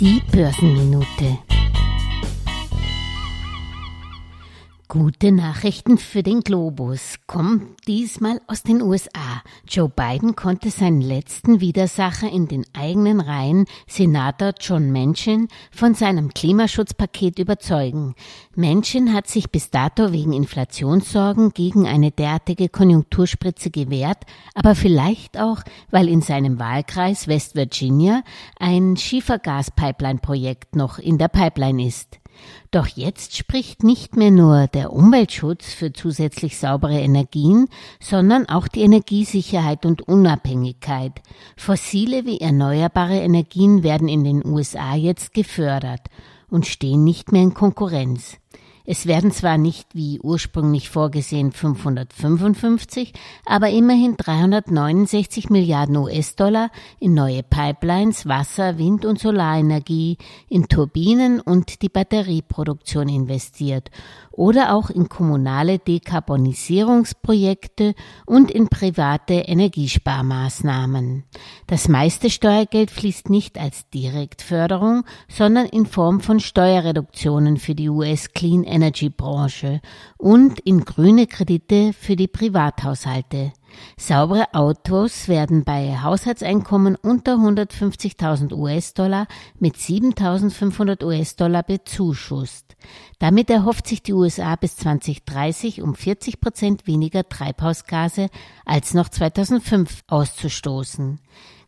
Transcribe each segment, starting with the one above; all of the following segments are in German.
Die Börsenminute. Gute Nachrichten für den Globus kommen diesmal aus den USA. Joe Biden konnte seinen letzten Widersacher in den eigenen Reihen, Senator John Manchin, von seinem Klimaschutzpaket überzeugen. Manchin hat sich bis dato wegen Inflationssorgen gegen eine derartige Konjunkturspritze gewehrt, aber vielleicht auch, weil in seinem Wahlkreis West Virginia ein Schiefergaspipeline-Projekt noch in der Pipeline ist. Doch jetzt spricht nicht mehr nur der Umweltschutz für zusätzlich saubere Energien, sondern auch die Energiesicherheit und Unabhängigkeit. Fossile wie erneuerbare Energien werden in den USA jetzt gefördert und stehen nicht mehr in Konkurrenz. Es werden zwar nicht wie ursprünglich vorgesehen 555, aber immerhin 369 Milliarden US-Dollar in neue Pipelines, Wasser, Wind- und Solarenergie, in Turbinen und die Batterieproduktion investiert oder auch in kommunale Dekarbonisierungsprojekte und in private Energiesparmaßnahmen. Das meiste Steuergeld fließt nicht als Direktförderung, sondern in Form von Steuerreduktionen für die US Clean Energy Branche und in grüne Kredite für die Privathaushalte. Saubere Autos werden bei Haushaltseinkommen unter 150.000 US-Dollar mit 7.500 US-Dollar bezuschusst. Damit erhofft sich die USA bis 2030 um 40 Prozent weniger Treibhausgase als noch 2005 auszustoßen.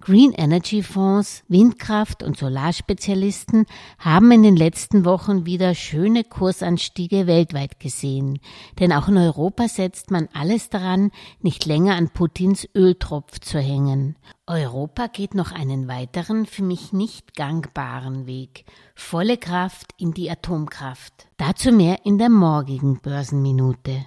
Green Energy Fonds, Windkraft- und Solarspezialisten haben in den letzten Wochen wieder schöne Kursanstiege weltweit gesehen. Denn auch in Europa setzt man alles daran, nicht länger an Putins Öltropf zu hängen. Europa geht noch einen weiteren, für mich nicht gangbaren Weg. Volle Kraft in die Atomkraft. Dazu mehr in der morgigen Börsenminute.